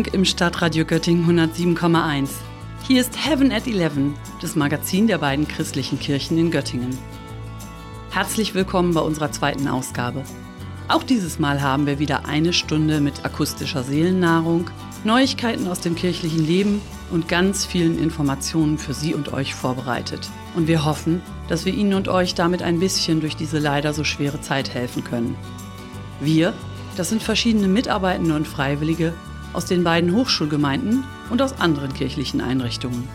Bürgerfunk im Stadtradio Göttingen 107,1. Hier ist Heaven at 11, das Magazin der beiden christlichen Kirchen in Göttingen. Herzlich willkommen bei unserer zweiten Ausgabe. Auch dieses Mal haben wir wieder eine Stunde mit akustischer Seelennahrung, Neuigkeiten aus dem kirchlichen Leben und ganz vielen Informationen für Sie und euch vorbereitet. Und wir hoffen, dass wir Ihnen und euch damit ein bisschen durch diese leider so schwere Zeit helfen können. Wir, das sind verschiedene Mitarbeitende und Freiwillige aus den beiden Hochschulgemeinden und aus anderen kirchlichen Einrichtungen.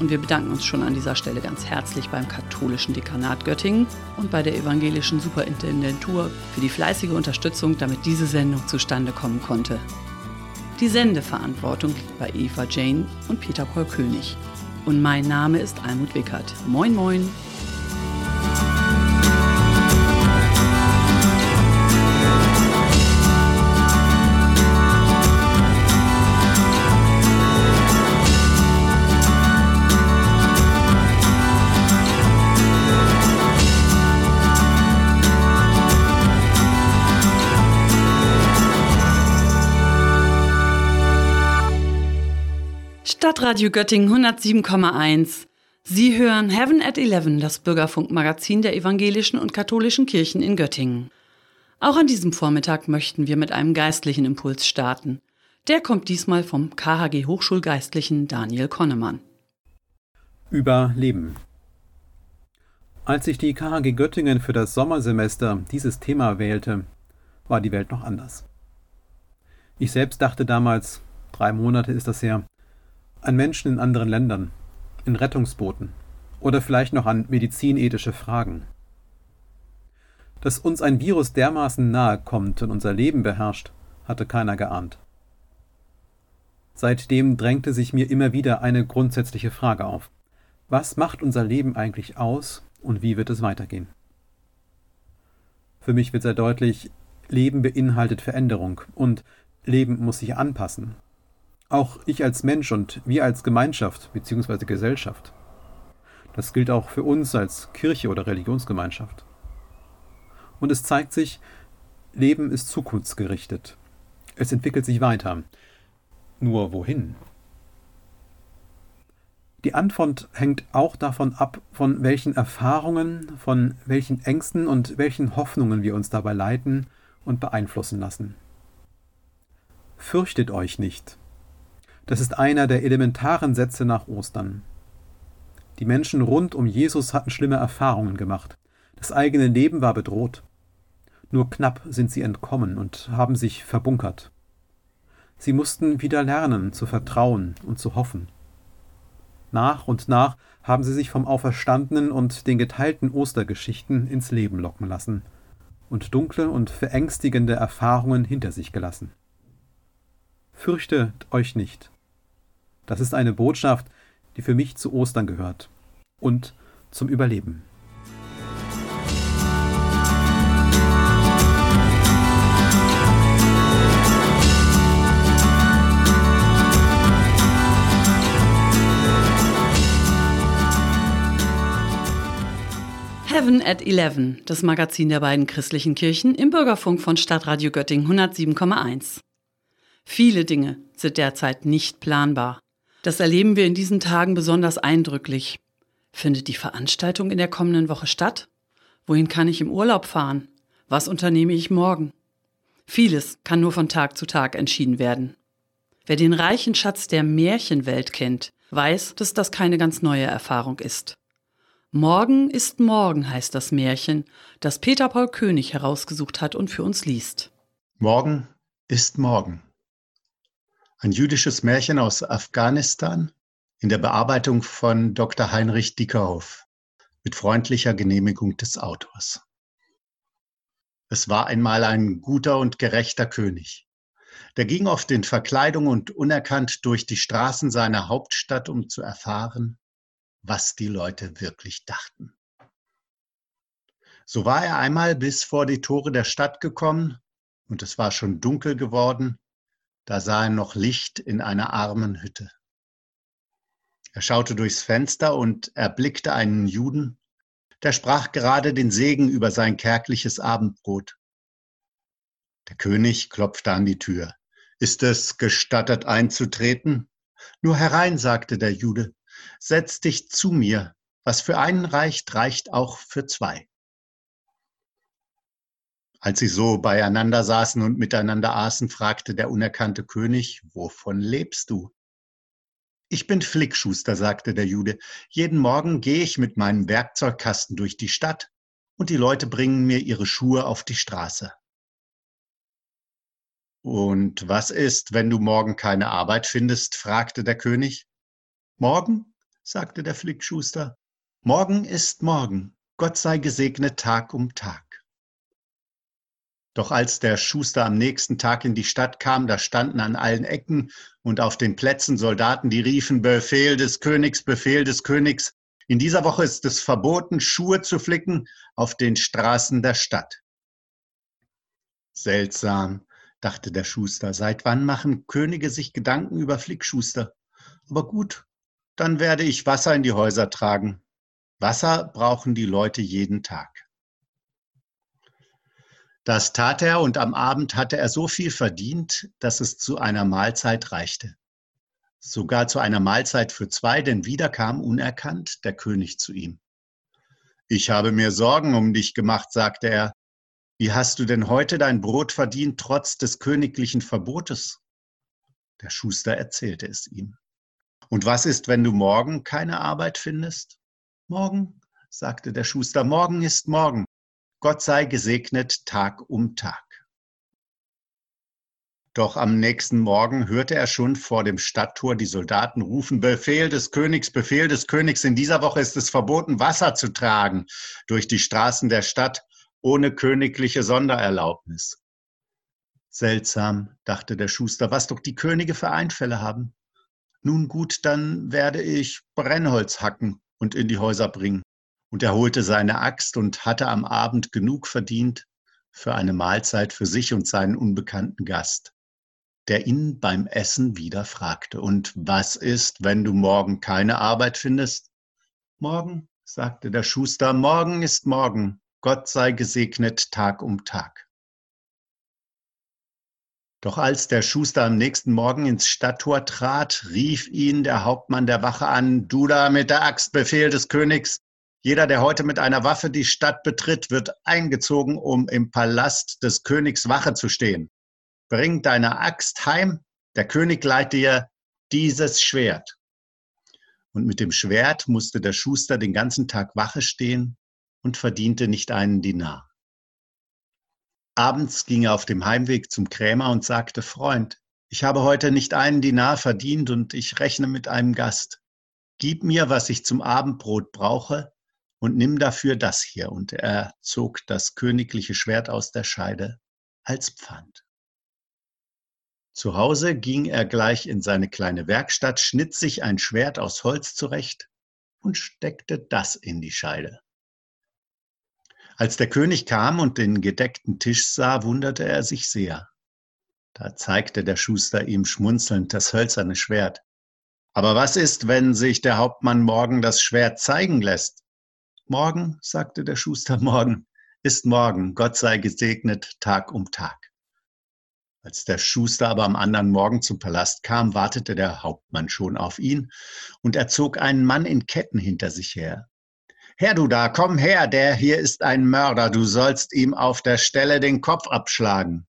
Und wir bedanken uns schon an dieser Stelle ganz herzlich beim katholischen Dekanat Göttingen und bei der evangelischen Superintendentur für die fleißige Unterstützung, damit diese Sendung zustande kommen konnte. Die Sendeverantwortung liegt bei Eva Jane und Peter Paul König. Und mein Name ist Almut Wickert. Moin, moin! Stadtradio Göttingen 107,1. Sie hören Heaven at 11, das Bürgerfunkmagazin der evangelischen und katholischen Kirchen in Göttingen. Auch an diesem Vormittag möchten wir mit einem geistlichen Impuls starten. Der kommt diesmal vom KHG Hochschulgeistlichen Daniel Konnemann. Überleben. Als ich die KHG Göttingen für das Sommersemester dieses Thema wählte, war die Welt noch anders. Ich selbst dachte damals, drei Monate ist das her, an Menschen in anderen Ländern, in Rettungsbooten oder vielleicht noch an medizinethische Fragen. Dass uns ein Virus dermaßen nahe kommt und unser Leben beherrscht, hatte keiner geahnt. Seitdem drängte sich mir immer wieder eine grundsätzliche Frage auf. Was macht unser Leben eigentlich aus und wie wird es weitergehen? Für mich wird sehr deutlich, Leben beinhaltet Veränderung und Leben muss sich anpassen, auch ich als Mensch und wir als Gemeinschaft bzw. Gesellschaft. Das gilt auch für uns als Kirche oder Religionsgemeinschaft. Und es zeigt sich, Leben ist zukunftsgerichtet. Es entwickelt sich weiter. Nur wohin? Die Antwort hängt auch davon ab, von welchen Erfahrungen, von welchen Ängsten und welchen Hoffnungen wir uns dabei leiten und beeinflussen lassen. Fürchtet euch nicht. Das ist einer der elementaren Sätze nach Ostern. Die Menschen rund um Jesus hatten schlimme Erfahrungen gemacht. Das eigene Leben war bedroht. Nur knapp sind sie entkommen und haben sich verbunkert. Sie mussten wieder lernen zu vertrauen und zu hoffen. Nach und nach haben sie sich vom Auferstandenen und den geteilten Ostergeschichten ins Leben locken lassen und dunkle und verängstigende Erfahrungen hinter sich gelassen. Fürchtet euch nicht. Das ist eine Botschaft, die für mich zu Ostern gehört und zum Überleben. Heaven at 11, das Magazin der beiden christlichen Kirchen im Bürgerfunk von Stadtradio Göttingen 107,1. Viele Dinge sind derzeit nicht planbar. Das erleben wir in diesen Tagen besonders eindrücklich. Findet die Veranstaltung in der kommenden Woche statt? Wohin kann ich im Urlaub fahren? Was unternehme ich morgen? Vieles kann nur von Tag zu Tag entschieden werden. Wer den reichen Schatz der Märchenwelt kennt, weiß, dass das keine ganz neue Erfahrung ist. Morgen ist morgen heißt das Märchen, das Peter Paul König herausgesucht hat und für uns liest. Morgen ist morgen ein jüdisches Märchen aus Afghanistan in der Bearbeitung von Dr. Heinrich Dickerhoff mit freundlicher Genehmigung des Autors. Es war einmal ein guter und gerechter König. Der ging oft in Verkleidung und unerkannt durch die Straßen seiner Hauptstadt, um zu erfahren, was die Leute wirklich dachten. So war er einmal bis vor die Tore der Stadt gekommen, und es war schon dunkel geworden, da sah er noch Licht in einer armen Hütte. Er schaute durchs Fenster und erblickte einen Juden, der sprach gerade den Segen über sein kärgliches Abendbrot. Der König klopfte an die Tür. Ist es gestattet einzutreten? Nur herein, sagte der Jude, setz dich zu mir, was für einen reicht, reicht auch für zwei. Als sie so beieinander saßen und miteinander aßen, fragte der unerkannte König, wovon lebst du? Ich bin Flickschuster, sagte der Jude. Jeden Morgen gehe ich mit meinem Werkzeugkasten durch die Stadt und die Leute bringen mir ihre Schuhe auf die Straße. Und was ist, wenn du morgen keine Arbeit findest? fragte der König. Morgen, sagte der Flickschuster, morgen ist morgen. Gott sei gesegnet Tag um Tag. Doch als der Schuster am nächsten Tag in die Stadt kam, da standen an allen Ecken und auf den Plätzen Soldaten, die riefen, Befehl des Königs, Befehl des Königs. In dieser Woche ist es verboten, Schuhe zu flicken auf den Straßen der Stadt. Seltsam, dachte der Schuster. Seit wann machen Könige sich Gedanken über Flickschuster? Aber gut, dann werde ich Wasser in die Häuser tragen. Wasser brauchen die Leute jeden Tag. Das tat er und am Abend hatte er so viel verdient, dass es zu einer Mahlzeit reichte. Sogar zu einer Mahlzeit für zwei, denn wieder kam unerkannt der König zu ihm. Ich habe mir Sorgen um dich gemacht, sagte er, wie hast du denn heute dein Brot verdient, trotz des königlichen Verbotes? Der Schuster erzählte es ihm. Und was ist, wenn du morgen keine Arbeit findest? Morgen, sagte der Schuster, morgen ist morgen. Gott sei gesegnet Tag um Tag. Doch am nächsten Morgen hörte er schon vor dem Stadttor die Soldaten rufen, Befehl des Königs, Befehl des Königs, in dieser Woche ist es verboten, Wasser zu tragen durch die Straßen der Stadt ohne königliche Sondererlaubnis. Seltsam, dachte der Schuster, was doch die Könige für Einfälle haben. Nun gut, dann werde ich Brennholz hacken und in die Häuser bringen. Und er holte seine Axt und hatte am Abend genug verdient für eine Mahlzeit für sich und seinen unbekannten Gast, der ihn beim Essen wieder fragte, und was ist, wenn du morgen keine Arbeit findest? Morgen, sagte der Schuster, morgen ist morgen, Gott sei gesegnet Tag um Tag. Doch als der Schuster am nächsten Morgen ins Stadttor trat, rief ihn der Hauptmann der Wache an, du da mit der Axt, Befehl des Königs. Jeder, der heute mit einer Waffe die Stadt betritt, wird eingezogen, um im Palast des Königs Wache zu stehen. Bring deine Axt heim, der König leiht dir dieses Schwert. Und mit dem Schwert musste der Schuster den ganzen Tag Wache stehen und verdiente nicht einen Dinar. Abends ging er auf dem Heimweg zum Krämer und sagte, Freund, ich habe heute nicht einen Dinar verdient und ich rechne mit einem Gast. Gib mir, was ich zum Abendbrot brauche und nimm dafür das hier. Und er zog das königliche Schwert aus der Scheide als Pfand. Zu Hause ging er gleich in seine kleine Werkstatt, schnitt sich ein Schwert aus Holz zurecht und steckte das in die Scheide. Als der König kam und den gedeckten Tisch sah, wunderte er sich sehr. Da zeigte der Schuster ihm schmunzelnd das hölzerne Schwert. Aber was ist, wenn sich der Hauptmann morgen das Schwert zeigen lässt? Morgen, sagte der Schuster, morgen ist morgen, Gott sei gesegnet Tag um Tag. Als der Schuster aber am anderen Morgen zum Palast kam, wartete der Hauptmann schon auf ihn, und er zog einen Mann in Ketten hinter sich her. Her du da, komm her, der hier ist ein Mörder, du sollst ihm auf der Stelle den Kopf abschlagen.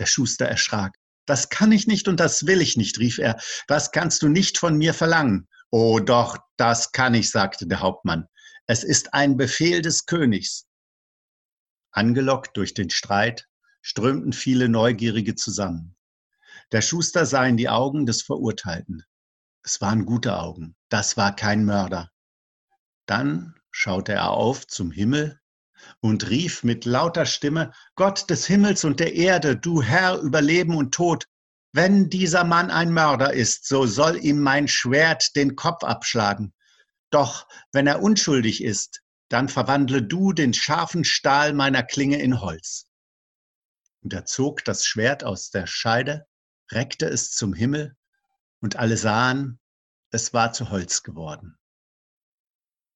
Der Schuster erschrak. Das kann ich nicht und das will ich nicht, rief er. Das kannst du nicht von mir verlangen. Oh doch, das kann ich, sagte der Hauptmann. Es ist ein Befehl des Königs. Angelockt durch den Streit strömten viele Neugierige zusammen. Der Schuster sah in die Augen des Verurteilten. Es waren gute Augen. Das war kein Mörder. Dann schaute er auf zum Himmel und rief mit lauter Stimme, Gott des Himmels und der Erde, du Herr über Leben und Tod, wenn dieser Mann ein Mörder ist, so soll ihm mein Schwert den Kopf abschlagen. Doch wenn er unschuldig ist, dann verwandle du den scharfen Stahl meiner Klinge in Holz. Und er zog das Schwert aus der Scheide, reckte es zum Himmel, und alle sahen, es war zu Holz geworden.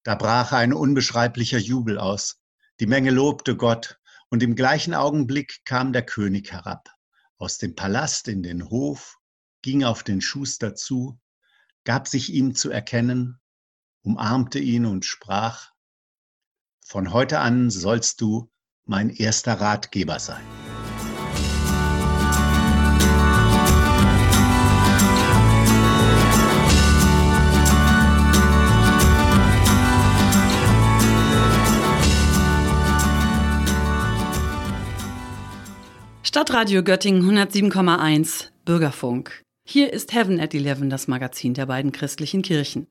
Da brach ein unbeschreiblicher Jubel aus. Die Menge lobte Gott, und im gleichen Augenblick kam der König herab. aus dem Palast in den Hof, ging auf den Schuster zu, gab sich ihm zu erkennen, umarmte ihn und sprach, Von heute an sollst du mein erster Ratgeber sein. Stadtradio Göttingen 107,1 Bürgerfunk. Hier ist Heaven at Eleven, das Magazin der beiden christlichen Kirchen.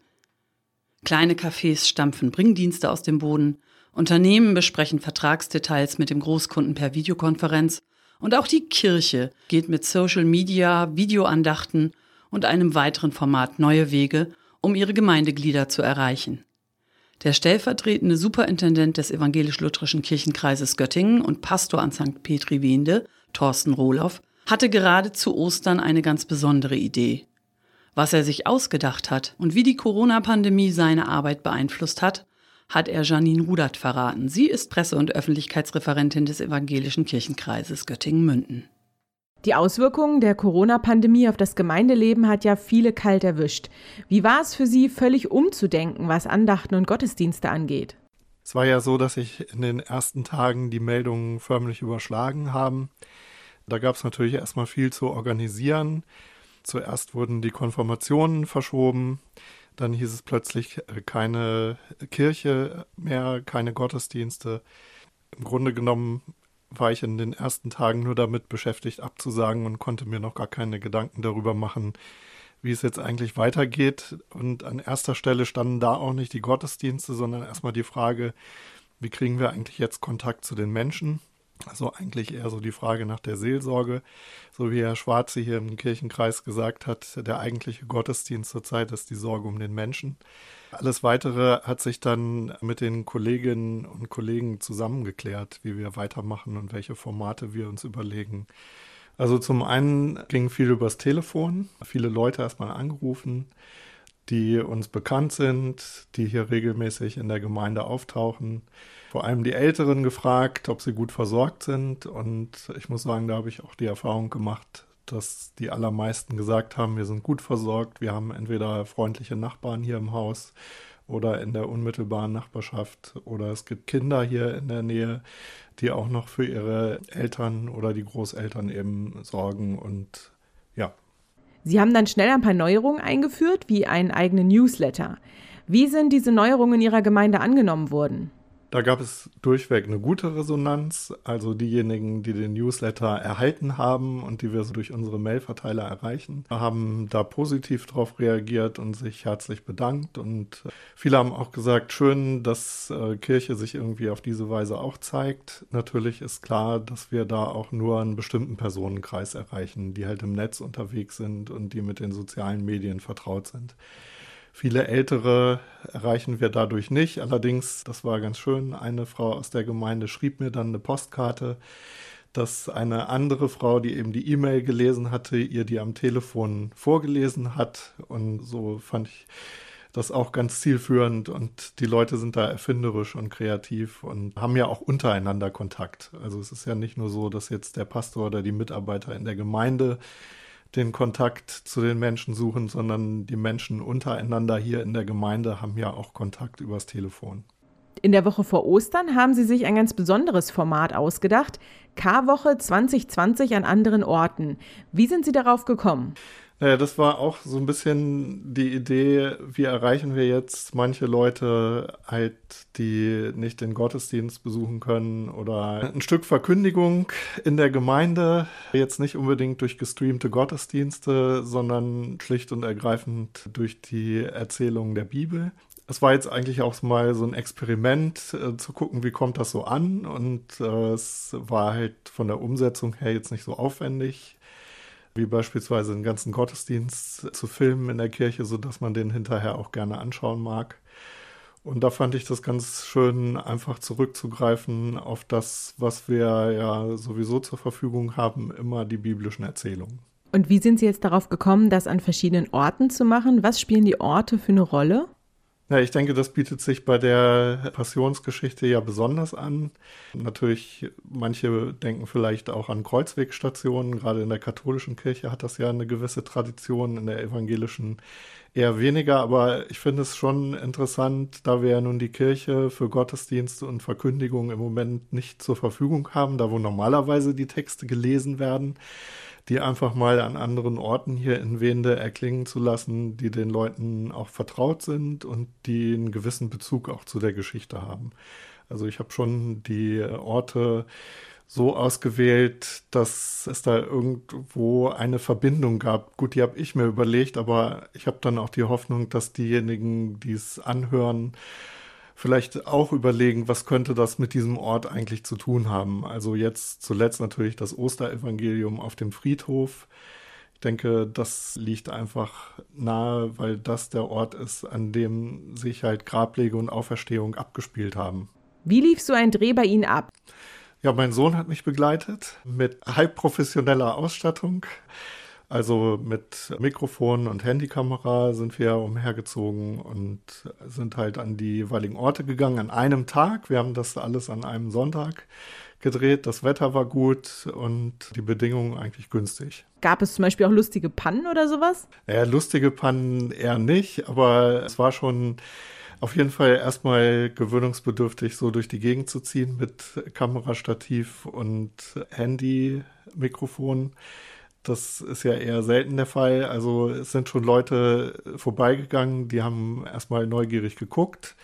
Kleine Cafés stampfen Bringdienste aus dem Boden, Unternehmen besprechen Vertragsdetails mit dem Großkunden per Videokonferenz und auch die Kirche geht mit Social Media, Videoandachten und einem weiteren Format neue Wege, um ihre Gemeindeglieder zu erreichen. Der stellvertretende Superintendent des evangelisch-lutherischen Kirchenkreises Göttingen und Pastor an St. Petri Wende Thorsten Rohloff, hatte gerade zu Ostern eine ganz besondere Idee. Was er sich ausgedacht hat und wie die Corona-Pandemie seine Arbeit beeinflusst hat, hat er Janine Rudert verraten. Sie ist Presse- und Öffentlichkeitsreferentin des Evangelischen Kirchenkreises Göttingen-Münden. Die Auswirkungen der Corona-Pandemie auf das Gemeindeleben hat ja viele kalt erwischt. Wie war es für Sie, völlig umzudenken, was Andachten und Gottesdienste angeht? Es war ja so, dass sich in den ersten Tagen die Meldungen förmlich überschlagen haben. Da gab es natürlich erstmal viel zu organisieren. Zuerst wurden die Konfirmationen verschoben. Dann hieß es plötzlich äh, keine Kirche mehr, keine Gottesdienste. Im Grunde genommen war ich in den ersten Tagen nur damit beschäftigt, abzusagen und konnte mir noch gar keine Gedanken darüber machen, wie es jetzt eigentlich weitergeht. Und an erster Stelle standen da auch nicht die Gottesdienste, sondern erstmal die Frage, wie kriegen wir eigentlich jetzt Kontakt zu den Menschen? Also eigentlich eher so die Frage nach der Seelsorge, so wie Herr Schwarze hier im Kirchenkreis gesagt hat, der eigentliche Gottesdienst zurzeit ist die Sorge um den Menschen. Alles Weitere hat sich dann mit den Kolleginnen und Kollegen zusammengeklärt, wie wir weitermachen und welche Formate wir uns überlegen. Also zum einen ging viel übers Telefon, viele Leute erstmal angerufen, die uns bekannt sind, die hier regelmäßig in der Gemeinde auftauchen vor allem die Älteren gefragt, ob sie gut versorgt sind. Und ich muss sagen, da habe ich auch die Erfahrung gemacht, dass die allermeisten gesagt haben, wir sind gut versorgt. Wir haben entweder freundliche Nachbarn hier im Haus oder in der unmittelbaren Nachbarschaft oder es gibt Kinder hier in der Nähe, die auch noch für ihre Eltern oder die Großeltern eben sorgen und ja. Sie haben dann schnell ein paar Neuerungen eingeführt, wie einen eigenen Newsletter. Wie sind diese Neuerungen in Ihrer Gemeinde angenommen worden? Da gab es durchweg eine gute Resonanz. Also diejenigen, die den Newsletter erhalten haben und die wir so durch unsere Mailverteiler erreichen, haben da positiv drauf reagiert und sich herzlich bedankt. Und viele haben auch gesagt, schön, dass äh, Kirche sich irgendwie auf diese Weise auch zeigt. Natürlich ist klar, dass wir da auch nur einen bestimmten Personenkreis erreichen, die halt im Netz unterwegs sind und die mit den sozialen Medien vertraut sind. Viele Ältere erreichen wir dadurch nicht. Allerdings, das war ganz schön, eine Frau aus der Gemeinde schrieb mir dann eine Postkarte, dass eine andere Frau, die eben die E-Mail gelesen hatte, ihr die am Telefon vorgelesen hat. Und so fand ich das auch ganz zielführend und die Leute sind da erfinderisch und kreativ und haben ja auch untereinander Kontakt. Also es ist ja nicht nur so, dass jetzt der Pastor oder die Mitarbeiter in der Gemeinde den Kontakt zu den Menschen suchen, sondern die Menschen untereinander hier in der Gemeinde haben ja auch Kontakt übers Telefon. In der Woche vor Ostern haben Sie sich ein ganz besonderes Format ausgedacht. K-Woche 2020 an anderen Orten. Wie sind Sie darauf gekommen? Naja, das war auch so ein bisschen die Idee, wie erreichen wir jetzt manche Leute halt, die nicht den Gottesdienst besuchen können oder ein Stück Verkündigung in der Gemeinde, jetzt nicht unbedingt durch gestreamte Gottesdienste, sondern schlicht und ergreifend durch die Erzählung der Bibel. Es war jetzt eigentlich auch mal so ein Experiment, äh, zu gucken, wie kommt das so an. Und äh, es war halt von der Umsetzung her jetzt nicht so aufwendig wie beispielsweise einen ganzen Gottesdienst zu filmen in der Kirche, sodass man den hinterher auch gerne anschauen mag. Und da fand ich das ganz schön, einfach zurückzugreifen auf das, was wir ja sowieso zur Verfügung haben, immer die biblischen Erzählungen. Und wie sind Sie jetzt darauf gekommen, das an verschiedenen Orten zu machen? Was spielen die Orte für eine Rolle? Ja, ich denke, das bietet sich bei der Passionsgeschichte ja besonders an. Natürlich, manche denken vielleicht auch an Kreuzwegstationen. Gerade in der katholischen Kirche hat das ja eine gewisse Tradition, in der evangelischen eher weniger. Aber ich finde es schon interessant, da wir ja nun die Kirche für Gottesdienste und Verkündigung im Moment nicht zur Verfügung haben, da wo normalerweise die Texte gelesen werden die einfach mal an anderen Orten hier in Wende erklingen zu lassen, die den Leuten auch vertraut sind und die einen gewissen Bezug auch zu der Geschichte haben. Also ich habe schon die Orte so ausgewählt, dass es da irgendwo eine Verbindung gab. Gut, die habe ich mir überlegt, aber ich habe dann auch die Hoffnung, dass diejenigen, die es anhören, vielleicht auch überlegen, was könnte das mit diesem Ort eigentlich zu tun haben. Also jetzt zuletzt natürlich das Osterevangelium auf dem Friedhof. Ich denke, das liegt einfach nahe, weil das der Ort ist, an dem sich halt Grablege und Auferstehung abgespielt haben. Wie lief so ein Dreh bei Ihnen ab? Ja, mein Sohn hat mich begleitet mit halb professioneller Ausstattung. Also mit Mikrofon und Handykamera sind wir umhergezogen und sind halt an die jeweiligen Orte gegangen an einem Tag. Wir haben das alles an einem Sonntag gedreht. Das Wetter war gut und die Bedingungen eigentlich günstig. Gab es zum Beispiel auch lustige Pannen oder sowas? Ja, lustige Pannen eher nicht, aber es war schon auf jeden Fall erstmal gewöhnungsbedürftig, so durch die Gegend zu ziehen mit Kamerastativ und Handy-Mikrofon. Das ist ja eher selten der Fall. Also es sind schon Leute vorbeigegangen, die haben erstmal neugierig geguckt.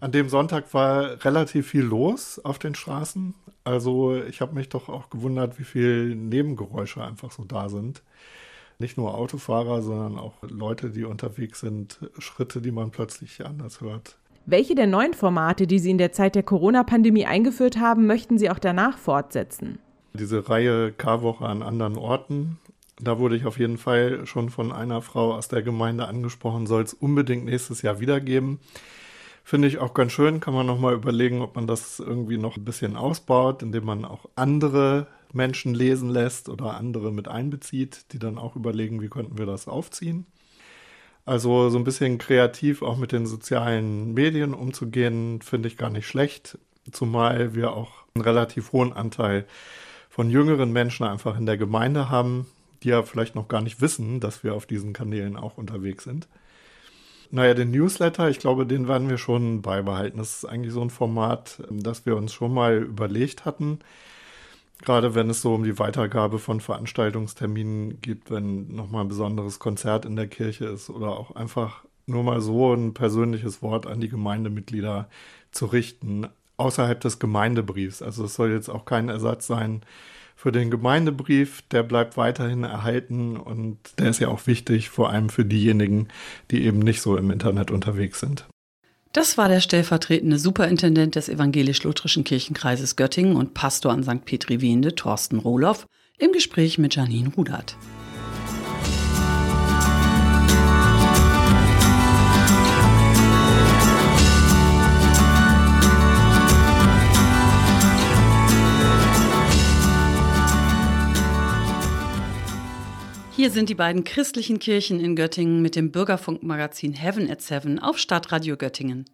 An dem Sonntag war relativ viel los auf den Straßen. Also ich habe mich doch auch gewundert, wie viele Nebengeräusche einfach so da sind. Nicht nur Autofahrer, sondern auch Leute, die unterwegs sind, Schritte, die man plötzlich anders hört. Welche der neuen Formate, die Sie in der Zeit der Corona-Pandemie eingeführt haben, möchten Sie auch danach fortsetzen? Diese Reihe Karwoche an anderen Orten, da wurde ich auf jeden Fall schon von einer Frau aus der Gemeinde angesprochen, soll es unbedingt nächstes Jahr wiedergeben. Finde ich auch ganz schön, kann man nochmal überlegen, ob man das irgendwie noch ein bisschen ausbaut, indem man auch andere Menschen lesen lässt oder andere mit einbezieht, die dann auch überlegen, wie könnten wir das aufziehen. Also so ein bisschen kreativ auch mit den sozialen Medien umzugehen, finde ich gar nicht schlecht, zumal wir auch einen relativ hohen Anteil von jüngeren Menschen einfach in der Gemeinde haben, die ja vielleicht noch gar nicht wissen, dass wir auf diesen Kanälen auch unterwegs sind. Naja, den Newsletter, ich glaube, den werden wir schon beibehalten. Das ist eigentlich so ein Format, das wir uns schon mal überlegt hatten. Gerade wenn es so um die Weitergabe von Veranstaltungsterminen geht, wenn nochmal ein besonderes Konzert in der Kirche ist oder auch einfach nur mal so ein persönliches Wort an die Gemeindemitglieder zu richten außerhalb des Gemeindebriefs. Also es soll jetzt auch kein Ersatz sein für den Gemeindebrief. Der bleibt weiterhin erhalten und der ist ja auch wichtig, vor allem für diejenigen, die eben nicht so im Internet unterwegs sind. Das war der stellvertretende Superintendent des evangelisch-lutherischen Kirchenkreises Göttingen und Pastor an St. Petri Wende, Thorsten Rohloff, im Gespräch mit Janine Rudert. Hier sind die beiden christlichen Kirchen in Göttingen mit dem Bürgerfunkmagazin Heaven at Seven auf Stadtradio Göttingen.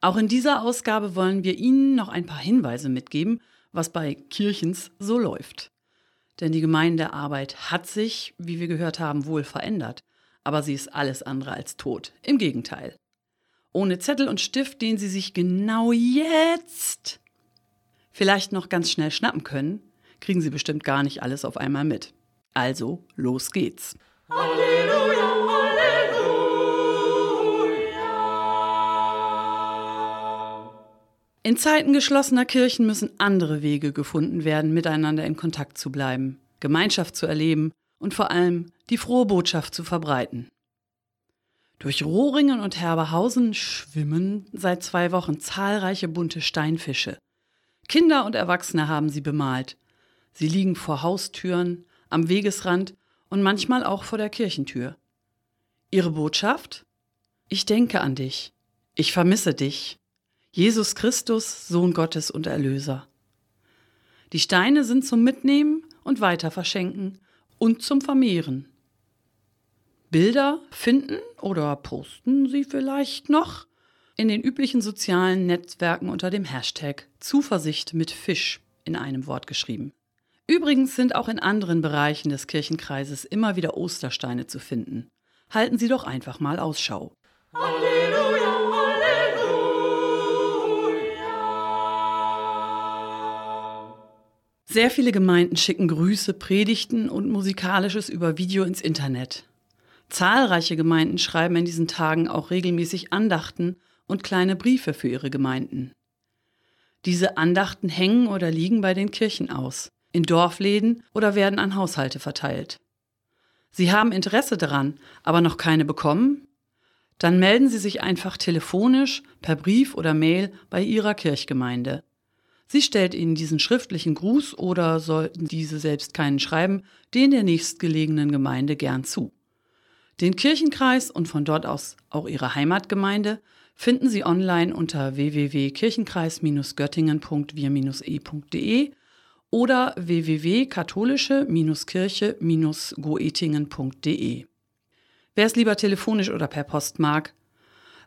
Auch in dieser Ausgabe wollen wir Ihnen noch ein paar Hinweise mitgeben, was bei Kirchens so läuft. Denn die Gemeindearbeit hat sich, wie wir gehört haben, wohl verändert. Aber sie ist alles andere als tot. Im Gegenteil. Ohne Zettel und Stift, den Sie sich genau jetzt vielleicht noch ganz schnell schnappen können, kriegen Sie bestimmt gar nicht alles auf einmal mit. Also, los geht's. Halleluja, Halleluja. In Zeiten geschlossener Kirchen müssen andere Wege gefunden werden, miteinander in Kontakt zu bleiben, Gemeinschaft zu erleben und vor allem die frohe Botschaft zu verbreiten. Durch Rohringen und Herberhausen schwimmen seit zwei Wochen zahlreiche bunte Steinfische. Kinder und Erwachsene haben sie bemalt. Sie liegen vor Haustüren, am Wegesrand und manchmal auch vor der Kirchentür. Ihre Botschaft? Ich denke an dich. Ich vermisse dich. Jesus Christus, Sohn Gottes und Erlöser. Die Steine sind zum Mitnehmen und weiter verschenken und zum Vermehren. Bilder finden oder posten Sie vielleicht noch in den üblichen sozialen Netzwerken unter dem Hashtag Zuversicht mit Fisch in einem Wort geschrieben. Übrigens sind auch in anderen Bereichen des Kirchenkreises immer wieder Ostersteine zu finden. Halten Sie doch einfach mal Ausschau. Halleluja, Halleluja. Sehr viele Gemeinden schicken Grüße, Predigten und Musikalisches über Video ins Internet. Zahlreiche Gemeinden schreiben in diesen Tagen auch regelmäßig Andachten und kleine Briefe für ihre Gemeinden. Diese Andachten hängen oder liegen bei den Kirchen aus in Dorfläden oder werden an Haushalte verteilt. Sie haben Interesse daran, aber noch keine bekommen? Dann melden Sie sich einfach telefonisch, per Brief oder Mail bei Ihrer Kirchgemeinde. Sie stellt Ihnen diesen schriftlichen Gruß oder sollten diese selbst keinen schreiben, den der nächstgelegenen Gemeinde gern zu. Den Kirchenkreis und von dort aus auch Ihre Heimatgemeinde finden Sie online unter www.kirchenkreis-göttingen.wir-e.de oder www.katholische-kirche-goetingen.de. Wer es lieber telefonisch oder per Post mag,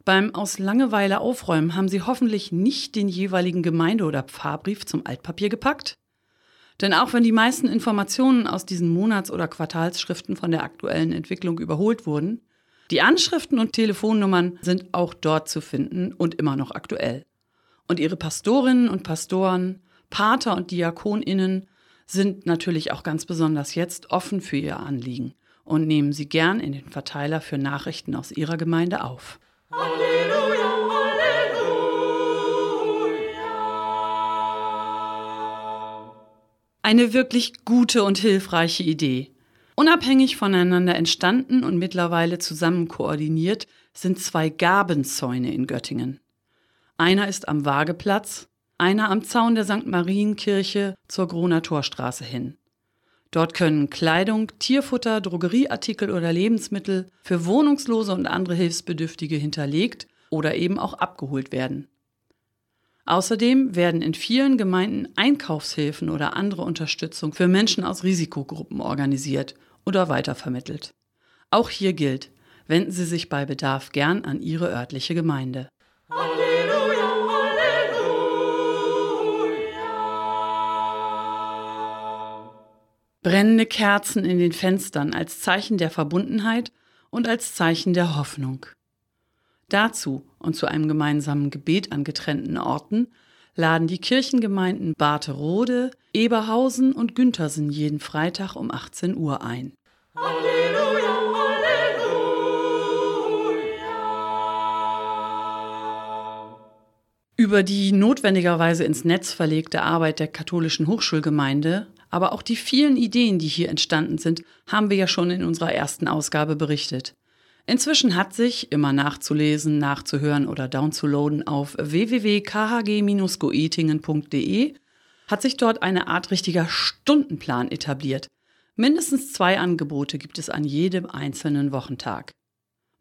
beim aus Langeweile aufräumen haben Sie hoffentlich nicht den jeweiligen Gemeinde- oder Pfarrbrief zum Altpapier gepackt? Denn auch wenn die meisten Informationen aus diesen Monats- oder Quartalsschriften von der aktuellen Entwicklung überholt wurden, die Anschriften und Telefonnummern sind auch dort zu finden und immer noch aktuell. Und Ihre Pastorinnen und Pastoren, Pater und Diakoninnen sind natürlich auch ganz besonders jetzt offen für ihr Anliegen und nehmen sie gern in den Verteiler für Nachrichten aus ihrer Gemeinde auf. Halleluja, Halleluja. Eine wirklich gute und hilfreiche Idee. Unabhängig voneinander entstanden und mittlerweile zusammen koordiniert sind zwei Gabenzäune in Göttingen. Einer ist am Wageplatz einer am Zaun der St. Marienkirche zur Groner Torstraße hin. Dort können Kleidung, Tierfutter, Drogerieartikel oder Lebensmittel für Wohnungslose und andere Hilfsbedürftige hinterlegt oder eben auch abgeholt werden. Außerdem werden in vielen Gemeinden Einkaufshilfen oder andere Unterstützung für Menschen aus Risikogruppen organisiert oder weitervermittelt. Auch hier gilt, wenden Sie sich bei Bedarf gern an Ihre örtliche Gemeinde. Halleluja! Brennende Kerzen in den Fenstern als Zeichen der Verbundenheit und als Zeichen der Hoffnung. Dazu und zu einem gemeinsamen Gebet an getrennten Orten laden die Kirchengemeinden Barterode, Eberhausen und Güntersen jeden Freitag um 18 Uhr ein. Halleluja, Halleluja. Über die notwendigerweise ins Netz verlegte Arbeit der katholischen Hochschulgemeinde aber auch die vielen Ideen, die hier entstanden sind, haben wir ja schon in unserer ersten Ausgabe berichtet. Inzwischen hat sich, immer nachzulesen, nachzuhören oder downzuladen auf www.khg-goetingen.de, hat sich dort eine Art richtiger Stundenplan etabliert. Mindestens zwei Angebote gibt es an jedem einzelnen Wochentag.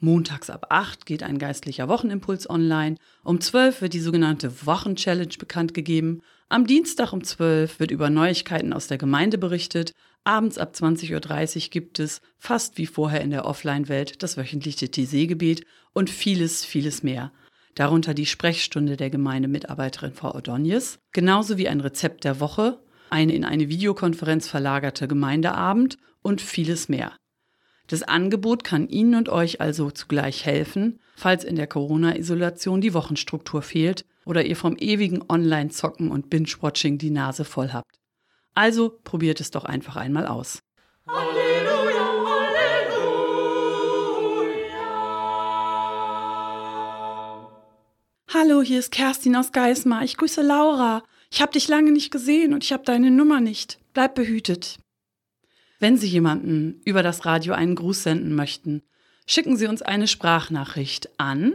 Montags ab 8 geht ein geistlicher Wochenimpuls online. Um 12 wird die sogenannte Wochenchallenge bekannt gegeben. Am Dienstag um 12 wird über Neuigkeiten aus der Gemeinde berichtet. Abends ab 20.30 Uhr gibt es, fast wie vorher in der Offline-Welt, das wöchentliche TC-Gebet und vieles, vieles mehr. Darunter die Sprechstunde der Gemeindemitarbeiterin Frau Odonjes, genauso wie ein Rezept der Woche, eine in eine Videokonferenz verlagerte Gemeindeabend und vieles mehr. Das Angebot kann Ihnen und euch also zugleich helfen, falls in der Corona-Isolation die Wochenstruktur fehlt oder ihr vom ewigen Online-Zocken und Binge-Watching die Nase voll habt. Also probiert es doch einfach einmal aus. Halleluja, Halleluja. Hallo, hier ist Kerstin aus Geismar. Ich grüße Laura. Ich habe dich lange nicht gesehen und ich habe deine Nummer nicht. Bleib behütet. Wenn Sie jemanden über das Radio einen Gruß senden möchten, schicken Sie uns eine Sprachnachricht an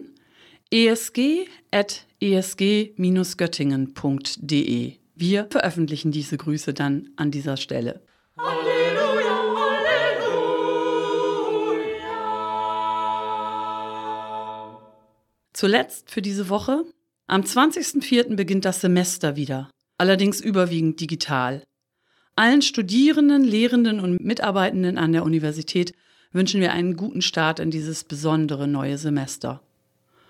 esg.esg-göttingen.de. Wir veröffentlichen diese Grüße dann an dieser Stelle. Halleluja, Halleluja. Zuletzt für diese Woche. Am 20.04. beginnt das Semester wieder, allerdings überwiegend digital. Allen Studierenden, Lehrenden und Mitarbeitenden an der Universität wünschen wir einen guten Start in dieses besondere neue Semester.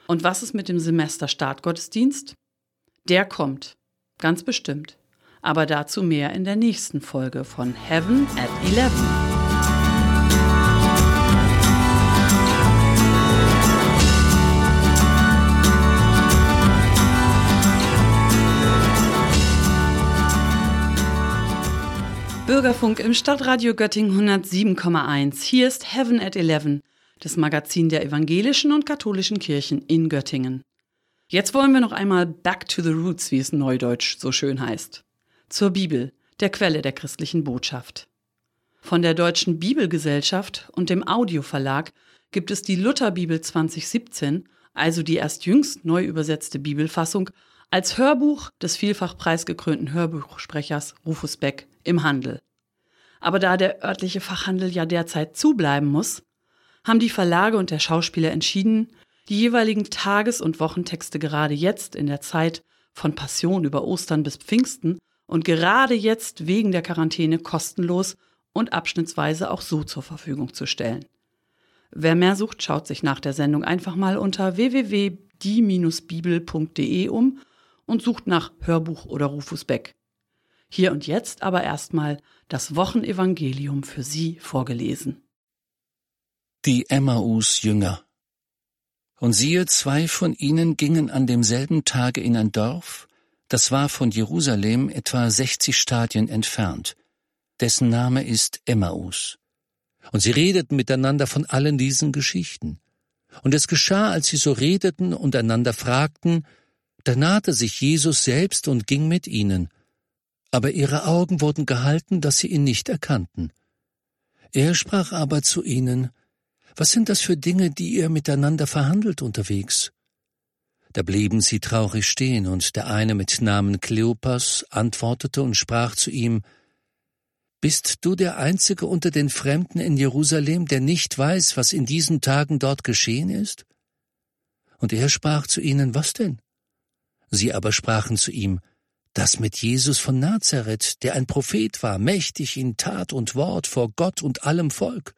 Und was ist mit dem Semester-Startgottesdienst? Der kommt, ganz bestimmt. Aber dazu mehr in der nächsten Folge von Heaven at 11. Bürgerfunk im Stadtradio Göttingen 107,1. Hier ist Heaven at 11 das Magazin der evangelischen und katholischen Kirchen in Göttingen. Jetzt wollen wir noch einmal Back to the Roots, wie es neudeutsch so schön heißt. Zur Bibel, der Quelle der christlichen Botschaft. Von der Deutschen Bibelgesellschaft und dem Audioverlag gibt es die Lutherbibel 2017, also die erst jüngst neu übersetzte Bibelfassung, als Hörbuch des vielfach preisgekrönten Hörbuchsprechers Rufus Beck im Handel. Aber da der örtliche Fachhandel ja derzeit zubleiben muss, haben die Verlage und der Schauspieler entschieden, die jeweiligen Tages- und Wochentexte gerade jetzt in der Zeit von Passion über Ostern bis Pfingsten und gerade jetzt wegen der Quarantäne kostenlos und abschnittsweise auch so zur Verfügung zu stellen. Wer mehr sucht, schaut sich nach der Sendung einfach mal unter www.die-bibel.de um und sucht nach Hörbuch oder Rufus Beck. Hier und jetzt aber erstmal das Wochenevangelium für Sie vorgelesen die Emmaus-Jünger. Und siehe, zwei von ihnen gingen an demselben Tage in ein Dorf, das war von Jerusalem etwa sechzig Stadien entfernt, dessen Name ist Emmaus. Und sie redeten miteinander von allen diesen Geschichten. Und es geschah, als sie so redeten und einander fragten, da nahte sich Jesus selbst und ging mit ihnen, aber ihre Augen wurden gehalten, dass sie ihn nicht erkannten. Er sprach aber zu ihnen, was sind das für Dinge, die ihr miteinander verhandelt unterwegs? Da blieben sie traurig stehen, und der eine mit Namen Kleopas antwortete und sprach zu ihm, Bist du der Einzige unter den Fremden in Jerusalem, der nicht weiß, was in diesen Tagen dort geschehen ist? Und er sprach zu ihnen, Was denn? Sie aber sprachen zu ihm, Das mit Jesus von Nazareth, der ein Prophet war, mächtig in Tat und Wort vor Gott und allem Volk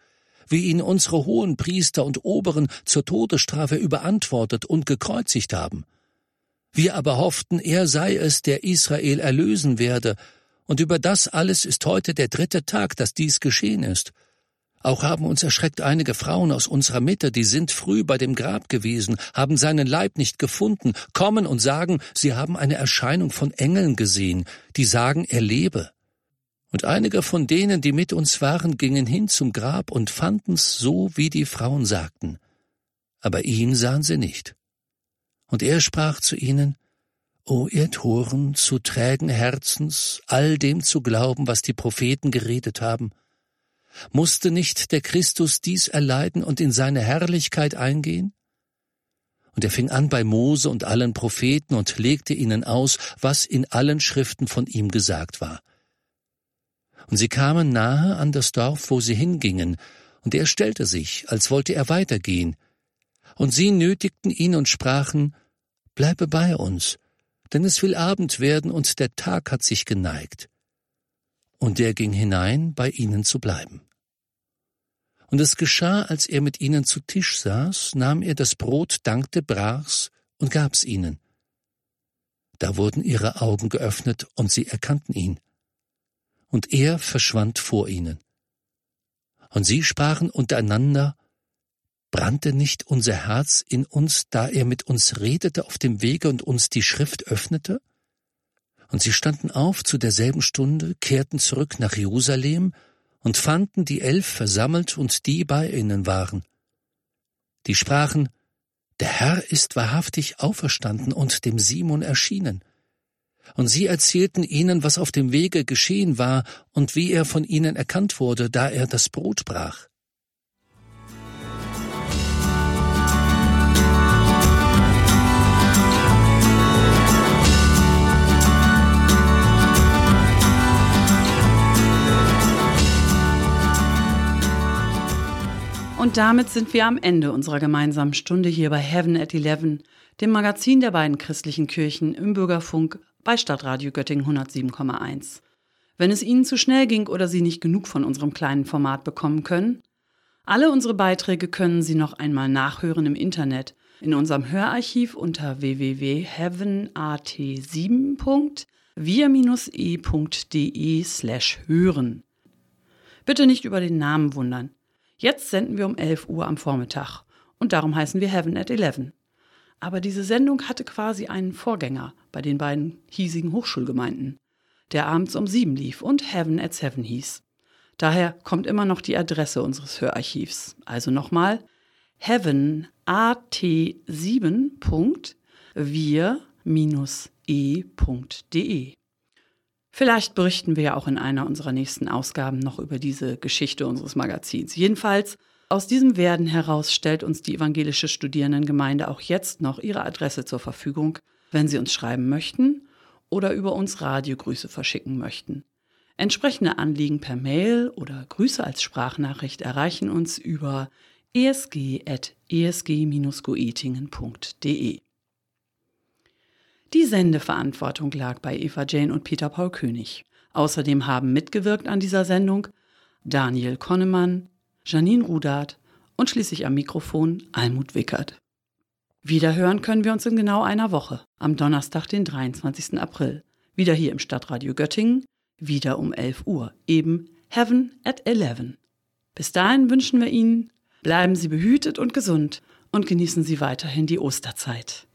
wie ihn unsere hohen Priester und Oberen zur Todesstrafe überantwortet und gekreuzigt haben. Wir aber hofften, er sei es, der Israel erlösen werde, und über das alles ist heute der dritte Tag, dass dies geschehen ist. Auch haben uns erschreckt einige Frauen aus unserer Mitte, die sind früh bei dem Grab gewesen, haben seinen Leib nicht gefunden, kommen und sagen, sie haben eine Erscheinung von Engeln gesehen, die sagen, er lebe. Und einige von denen, die mit uns waren, gingen hin zum Grab und fanden's so, wie die Frauen sagten. Aber ihn sahen sie nicht. Und er sprach zu ihnen, O ihr Toren, zu trägen Herzens, all dem zu glauben, was die Propheten geredet haben. Musste nicht der Christus dies erleiden und in seine Herrlichkeit eingehen? Und er fing an bei Mose und allen Propheten und legte ihnen aus, was in allen Schriften von ihm gesagt war. Und sie kamen nahe an das Dorf, wo sie hingingen, und er stellte sich, als wollte er weitergehen. Und sie nötigten ihn und sprachen, Bleibe bei uns, denn es will Abend werden und der Tag hat sich geneigt. Und er ging hinein, bei ihnen zu bleiben. Und es geschah, als er mit ihnen zu Tisch saß, nahm er das Brot, dankte, brach's und gab's ihnen. Da wurden ihre Augen geöffnet und sie erkannten ihn und er verschwand vor ihnen. Und sie sprachen untereinander, brannte nicht unser Herz in uns, da er mit uns redete auf dem Wege und uns die Schrift öffnete? Und sie standen auf zu derselben Stunde, kehrten zurück nach Jerusalem und fanden die Elf versammelt und die bei ihnen waren. Die sprachen, der Herr ist wahrhaftig auferstanden und dem Simon erschienen und sie erzählten ihnen, was auf dem Wege geschehen war und wie er von ihnen erkannt wurde, da er das Brot brach. Und damit sind wir am Ende unserer gemeinsamen Stunde hier bei Heaven at Eleven, dem Magazin der beiden christlichen Kirchen im Bürgerfunk bei Stadtradio Göttingen 107,1. Wenn es Ihnen zu schnell ging oder Sie nicht genug von unserem kleinen Format bekommen können, alle unsere Beiträge können Sie noch einmal nachhören im Internet in unserem Hörarchiv unter www.heavenat7.wir-e.de slash hören. Bitte nicht über den Namen wundern. Jetzt senden wir um 11 Uhr am Vormittag und darum heißen wir Heaven at 11. Aber diese Sendung hatte quasi einen Vorgänger bei den beiden hiesigen Hochschulgemeinden, der abends um 7 lief und Heaven at 7 hieß. Daher kommt immer noch die Adresse unseres Hörarchivs. Also nochmal heavenat7.wir-e.de. Vielleicht berichten wir ja auch in einer unserer nächsten Ausgaben noch über diese Geschichte unseres Magazins. Jedenfalls aus diesem Werden heraus stellt uns die evangelische Studierendengemeinde auch jetzt noch ihre Adresse zur Verfügung, wenn Sie uns schreiben möchten oder über uns Radiogrüße verschicken möchten. Entsprechende Anliegen per Mail oder Grüße als Sprachnachricht erreichen uns über esg.esg-goetingen.de. Die Sendeverantwortung lag bei Eva Jane und Peter Paul König. Außerdem haben mitgewirkt an dieser Sendung Daniel Konnemann, Janine Rudat und schließlich am Mikrofon Almut Wickert. Wiederhören können wir uns in genau einer Woche, am Donnerstag, den 23. April. Wieder hier im Stadtradio Göttingen, wieder um 11 Uhr, eben Heaven at 11. Bis dahin wünschen wir Ihnen, bleiben Sie behütet und gesund und genießen Sie weiterhin die Osterzeit.